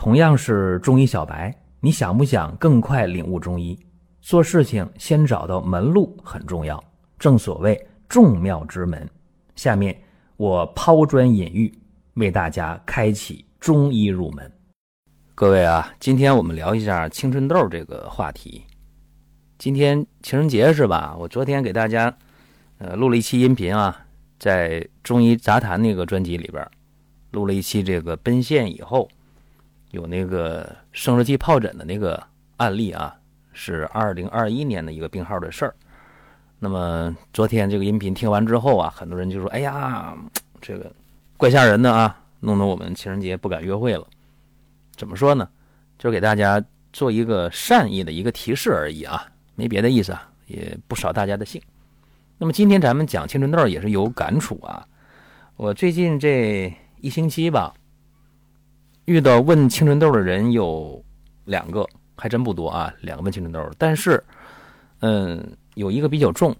同样是中医小白，你想不想更快领悟中医？做事情先找到门路很重要，正所谓众妙之门。下面我抛砖引玉，为大家开启中医入门。各位啊，今天我们聊一下青春痘这个话题。今天情人节是吧？我昨天给大家呃录了一期音频啊，在中医杂谈那个专辑里边录了一期这个奔现以后有那个生殖器疱疹的那个案例啊。是二零二一年的一个病号的事儿。那么昨天这个音频听完之后啊，很多人就说：“哎呀，这个怪吓人的啊，弄得我们情人节不敢约会了。”怎么说呢？就是给大家做一个善意的一个提示而已啊，没别的意思啊，也不扫大家的兴。那么今天咱们讲青春痘也是有感触啊。我最近这一星期吧，遇到问青春痘的人有两个。还真不多啊，两个问青春痘，但是，嗯，有一个比较重，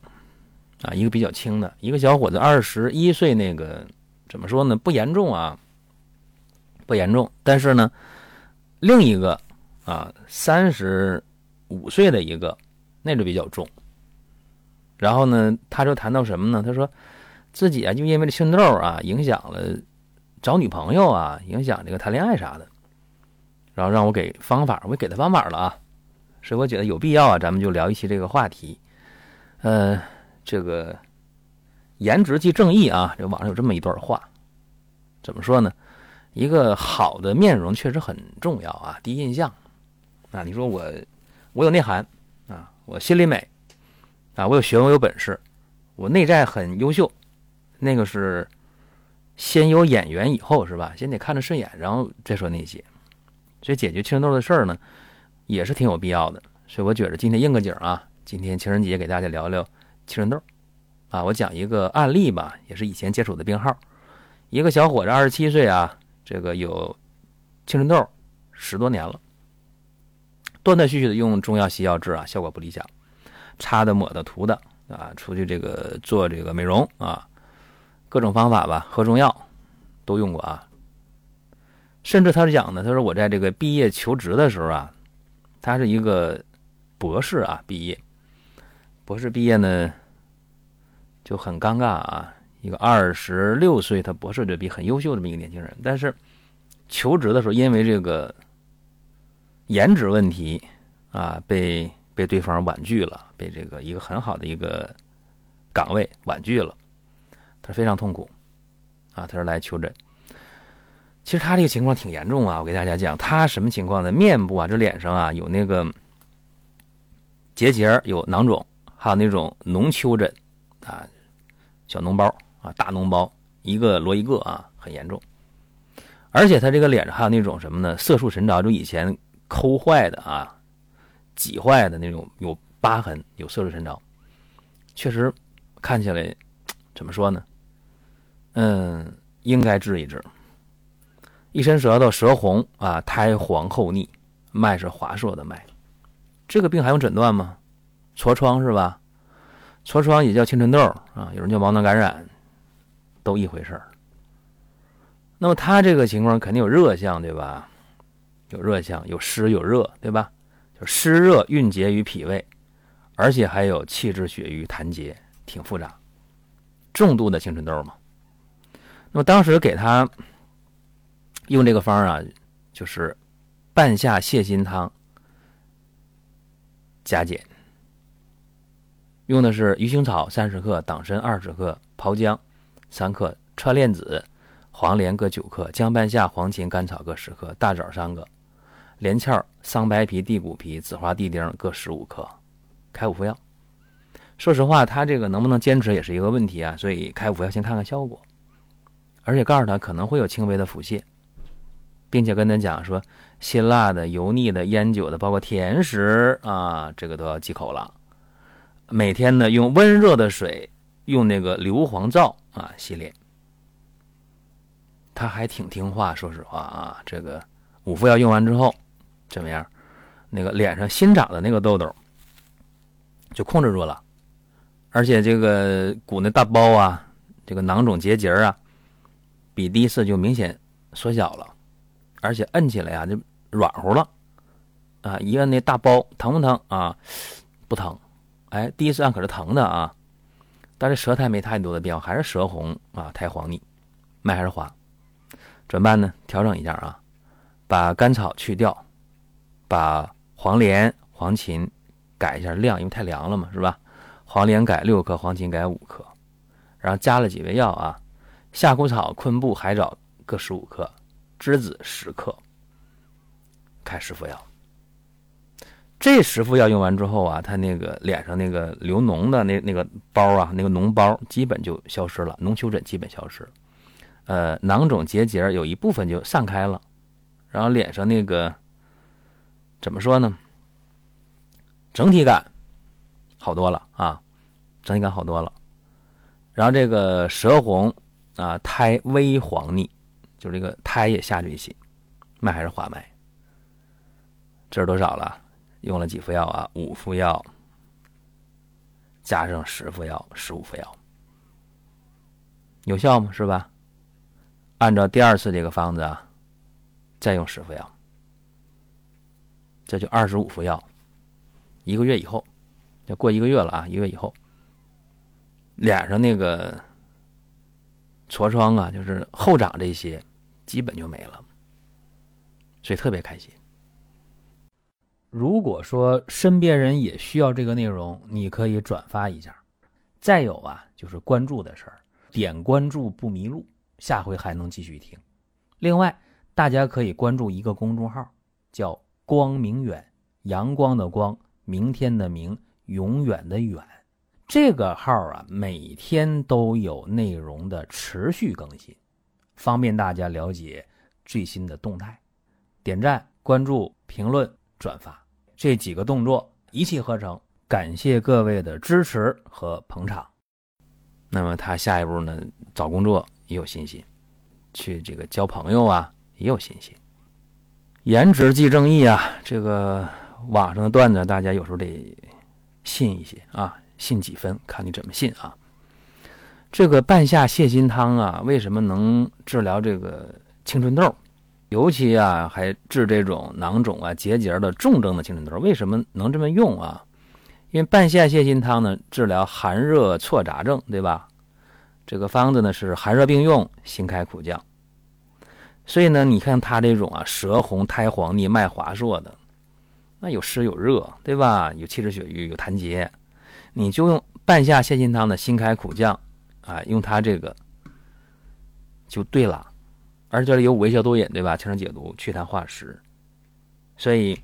啊，一个比较轻的，一个小伙子二十一岁，那个怎么说呢？不严重啊，不严重，但是呢，另一个啊，三十五岁的一个，那就比较重。然后呢，他就谈到什么呢？他说自己啊，就因为这青春痘啊，影响了找女朋友啊，影响这个谈恋爱啥的。然后让我给方法，我给他方法了啊，所以我觉得有必要啊，咱们就聊一期这个话题。呃，这个颜值即正义啊，这网上有这么一段话，怎么说呢？一个好的面容确实很重要啊，第一印象啊，你说我我有内涵啊，我心里美啊，我有学问我有本事，我内在很优秀，那个是先有眼缘以后是吧？先得看着顺眼，然后再说那些。所以解决青春痘的事儿呢，也是挺有必要的。所以我觉着今天应个景啊，今天情人节给大家聊聊青春痘啊。我讲一个案例吧，也是以前接触的病号，一个小伙子二十七岁啊，这个有青春痘十多年了，断断续续的用中药西药治啊，效果不理想，擦的抹的涂的啊，出去这个做这个美容啊，各种方法吧，喝中药都用过啊。甚至他是讲呢，他说我在这个毕业求职的时候啊，他是一个博士啊，毕业，博士毕业呢就很尴尬啊，一个二十六岁他博士这比很优秀这么一个年轻人，但是求职的时候因为这个颜值问题啊，被被对方婉拒了，被这个一个很好的一个岗位婉拒了，非常痛苦啊，他说来求诊。其实他这个情况挺严重啊，我给大家讲，他什么情况呢？面部啊，这脸上啊有那个结节，有囊肿，还有那种脓丘疹啊，小脓包啊，大脓包，一个摞一个啊，很严重。而且他这个脸上还有那种什么呢？色素沉着，就以前抠坏的啊，挤坏的那种，有疤痕，有色素沉着，确实看起来怎么说呢？嗯，应该治一治。一伸舌头，舌红啊，苔黄厚腻，脉是滑硕的脉。这个病还用诊断吗？痤疮是吧？痤疮也叫青春痘啊，有人叫毛囊感染，都一回事儿。那么他这个情况肯定有热象，对吧？有热象，有湿有热，对吧？就湿热蕴结于脾胃，而且还有气滞血瘀痰结，挺复杂。重度的青春痘嘛。那么当时给他。用这个方啊，就是半夏泻心汤加减，用的是鱼腥草三十克、党参二十克、炮姜三克、川链子、黄连各九克、姜半夏、黄芩、甘草各十克、大枣三个、连翘、桑白皮、地骨皮、紫花地丁各十五克，开五副药。说实话，他这个能不能坚持也是一个问题啊，所以开五副药先看看效果，而且告诉他可能会有轻微的腹泻。并且跟他讲说，辛辣的、油腻的、烟酒的，包括甜食啊，这个都要忌口了。每天呢，用温热的水，用那个硫磺皂啊洗脸。他还挺听话，说实话啊，这个五副药用完之后，怎么样？那个脸上新长的那个痘痘就控制住了，而且这个鼓那大包啊，这个囊肿结节啊，比第一次就明显缩小了。而且摁起来呀，就软乎了，啊，一摁那大包疼不疼啊？不疼，哎，第一次按可是疼的啊，但是舌苔没太多的变化，还是舌红啊，苔黄腻，脉还是滑，怎么办呢？调整一下啊，把甘草去掉，把黄连、黄芩改一下量，因为太凉了嘛，是吧？黄连改六克，黄芩改五克，然后加了几味药啊，夏枯草、昆布、海藻各十五克，栀子十克，开十副药。这十副药用完之后啊，他那个脸上那个流脓的那那个包啊，那个脓包基本就消失了，脓丘疹基本消失，呃，囊肿结节有一部分就散开了，然后脸上那个怎么说呢？整体感好多了啊，整体感好多了。然后这个舌红啊，苔微黄腻，就这个苔也下去一些，脉还是滑脉。这是多少了？用了几副药啊？五副药，加上十副药，十五副药，有效吗？是吧？按照第二次这个方子啊，再用十副药，这就二十五副药。一个月以后，要过一个月了啊！一个月以后，脸上那个痤疮啊，就是后长这些，基本就没了，所以特别开心。如果说身边人也需要这个内容，你可以转发一下。再有啊，就是关注的事儿，点关注不迷路，下回还能继续听。另外，大家可以关注一个公众号，叫“光明远”，阳光的光，明天的明，永远的远。这个号啊，每天都有内容的持续更新，方便大家了解最新的动态。点赞、关注、评论。转发这几个动作一气呵成，感谢各位的支持和捧场。那么他下一步呢？找工作也有信心，去这个交朋友啊也有信心。颜值即正义啊！这个网上的段子，大家有时候得信一些啊，信几分看你怎么信啊。这个半夏泻心汤啊，为什么能治疗这个青春痘？尤其啊，还治这种囊肿啊、结节的重症的青春痘，为什么能这么用啊？因为半夏泻心汤呢，治疗寒热错杂症，对吧？这个方子呢是寒热并用，辛开苦降。所以呢，你看他这种啊，舌红、苔黄腻、脉滑数的，那有湿有热，对吧？有气滞血瘀，有痰结，你就用半夏泻心汤的辛开苦降啊，用它这个就对了。而且这里有五味消毒饮，对吧？清热解毒、祛痰化湿。所以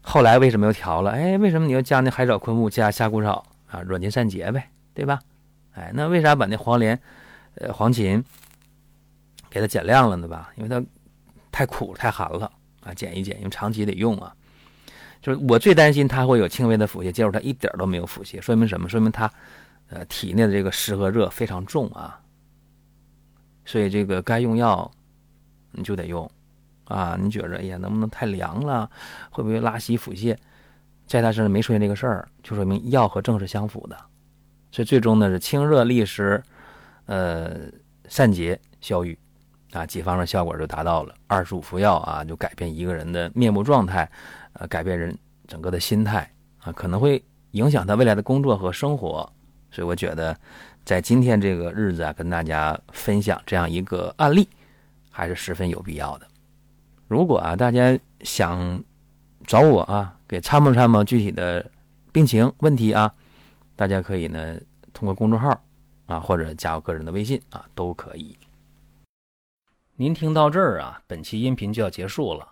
后来为什么又调了？哎，为什么你要加那海藻、昆布加夏枯草啊？软筋散结呗，对吧？哎，那为啥把那黄连、呃黄芩给它减量了呢？吧？因为它太苦、太寒了啊，减一减，因为长期得用啊。就是我最担心他会有轻微的腹泻，结果他一点都没有腹泻，说明什么？说明他呃体内的这个湿和热非常重啊。所以这个该用药。你就得用，啊，你觉着哎呀，能不能太凉了？会不会拉稀腹泻？在他身上没出现这个事儿，就说明药和症是相符的，所以最终呢是清热利湿，呃，散结消瘀，啊，几方面效果就达到了。二十五服药啊，就改变一个人的面部状态，呃，改变人整个的心态啊，可能会影响他未来的工作和生活。所以我觉得，在今天这个日子啊，跟大家分享这样一个案例。还是十分有必要的。如果啊，大家想找我啊，给参谋参谋具体的病情问题啊，大家可以呢通过公众号啊，或者加我个人的微信啊，都可以。您听到这儿啊，本期音频就要结束了。